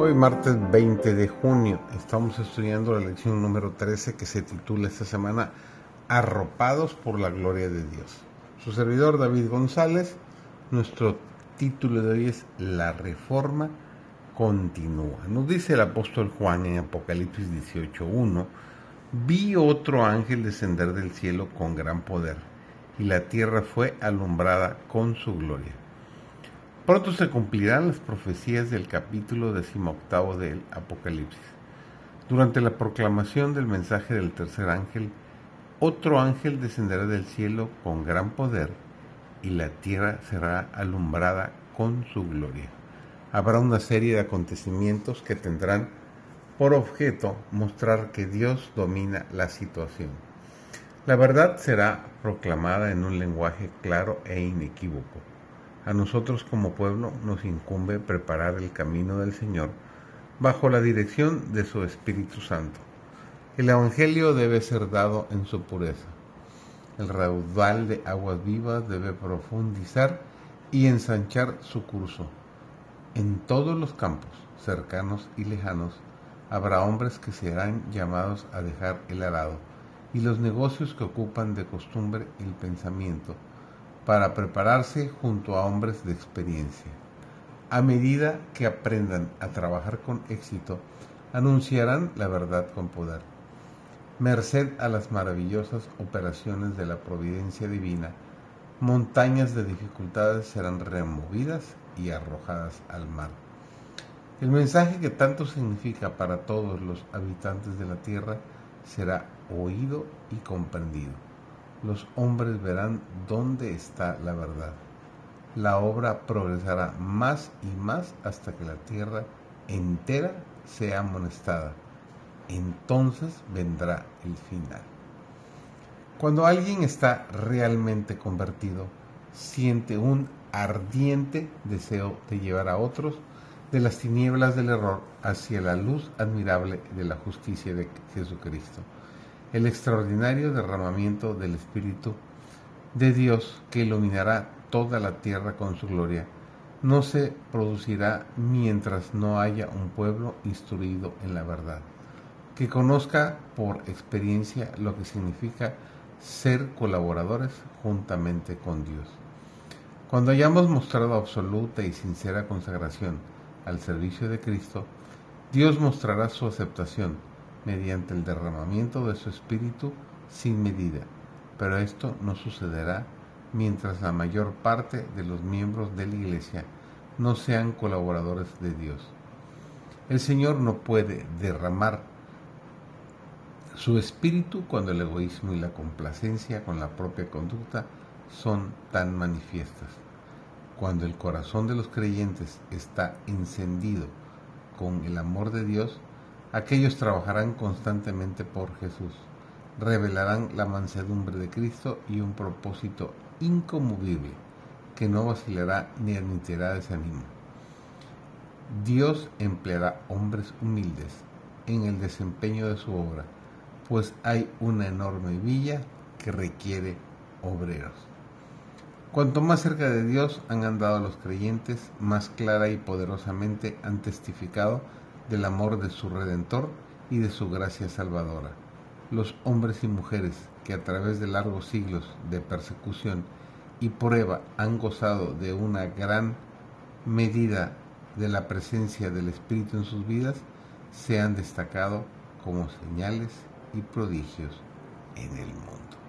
Hoy martes 20 de junio estamos estudiando la lección número 13 que se titula esta semana Arropados por la gloria de Dios. Su servidor David González, nuestro título de hoy es La reforma continúa. Nos dice el apóstol Juan en Apocalipsis 18.1, vi otro ángel descender del cielo con gran poder y la tierra fue alumbrada con su gloria. Pronto se cumplirán las profecías del capítulo decimoctavo del Apocalipsis. Durante la proclamación del mensaje del tercer ángel, otro ángel descenderá del cielo con gran poder y la tierra será alumbrada con su gloria. Habrá una serie de acontecimientos que tendrán por objeto mostrar que Dios domina la situación. La verdad será proclamada en un lenguaje claro e inequívoco a nosotros como pueblo nos incumbe preparar el camino del Señor bajo la dirección de su Espíritu Santo. El Evangelio debe ser dado en su pureza. El raudal de aguas vivas debe profundizar y ensanchar su curso. En todos los campos, cercanos y lejanos, habrá hombres que serán llamados a dejar el arado y los negocios que ocupan de costumbre el pensamiento para prepararse junto a hombres de experiencia. A medida que aprendan a trabajar con éxito, anunciarán la verdad con poder. Merced a las maravillosas operaciones de la providencia divina, montañas de dificultades serán removidas y arrojadas al mar. El mensaje que tanto significa para todos los habitantes de la tierra será oído y comprendido los hombres verán dónde está la verdad. La obra progresará más y más hasta que la tierra entera sea amonestada. Entonces vendrá el final. Cuando alguien está realmente convertido, siente un ardiente deseo de llevar a otros de las tinieblas del error hacia la luz admirable de la justicia de Jesucristo el extraordinario derramamiento del Espíritu de Dios que iluminará toda la tierra con su gloria, no se producirá mientras no haya un pueblo instruido en la verdad, que conozca por experiencia lo que significa ser colaboradores juntamente con Dios. Cuando hayamos mostrado absoluta y sincera consagración al servicio de Cristo, Dios mostrará su aceptación mediante el derramamiento de su espíritu sin medida, pero esto no sucederá mientras la mayor parte de los miembros de la iglesia no sean colaboradores de Dios. El Señor no puede derramar su espíritu cuando el egoísmo y la complacencia con la propia conducta son tan manifiestas. Cuando el corazón de los creyentes está encendido con el amor de Dios, Aquellos trabajarán constantemente por Jesús, revelarán la mansedumbre de Cristo y un propósito incomovible que no vacilará ni admitirá desánimo. Dios empleará hombres humildes en el desempeño de su obra, pues hay una enorme villa que requiere obreros. Cuanto más cerca de Dios han andado los creyentes, más clara y poderosamente han testificado del amor de su Redentor y de su gracia salvadora. Los hombres y mujeres que a través de largos siglos de persecución y prueba han gozado de una gran medida de la presencia del Espíritu en sus vidas, se han destacado como señales y prodigios en el mundo.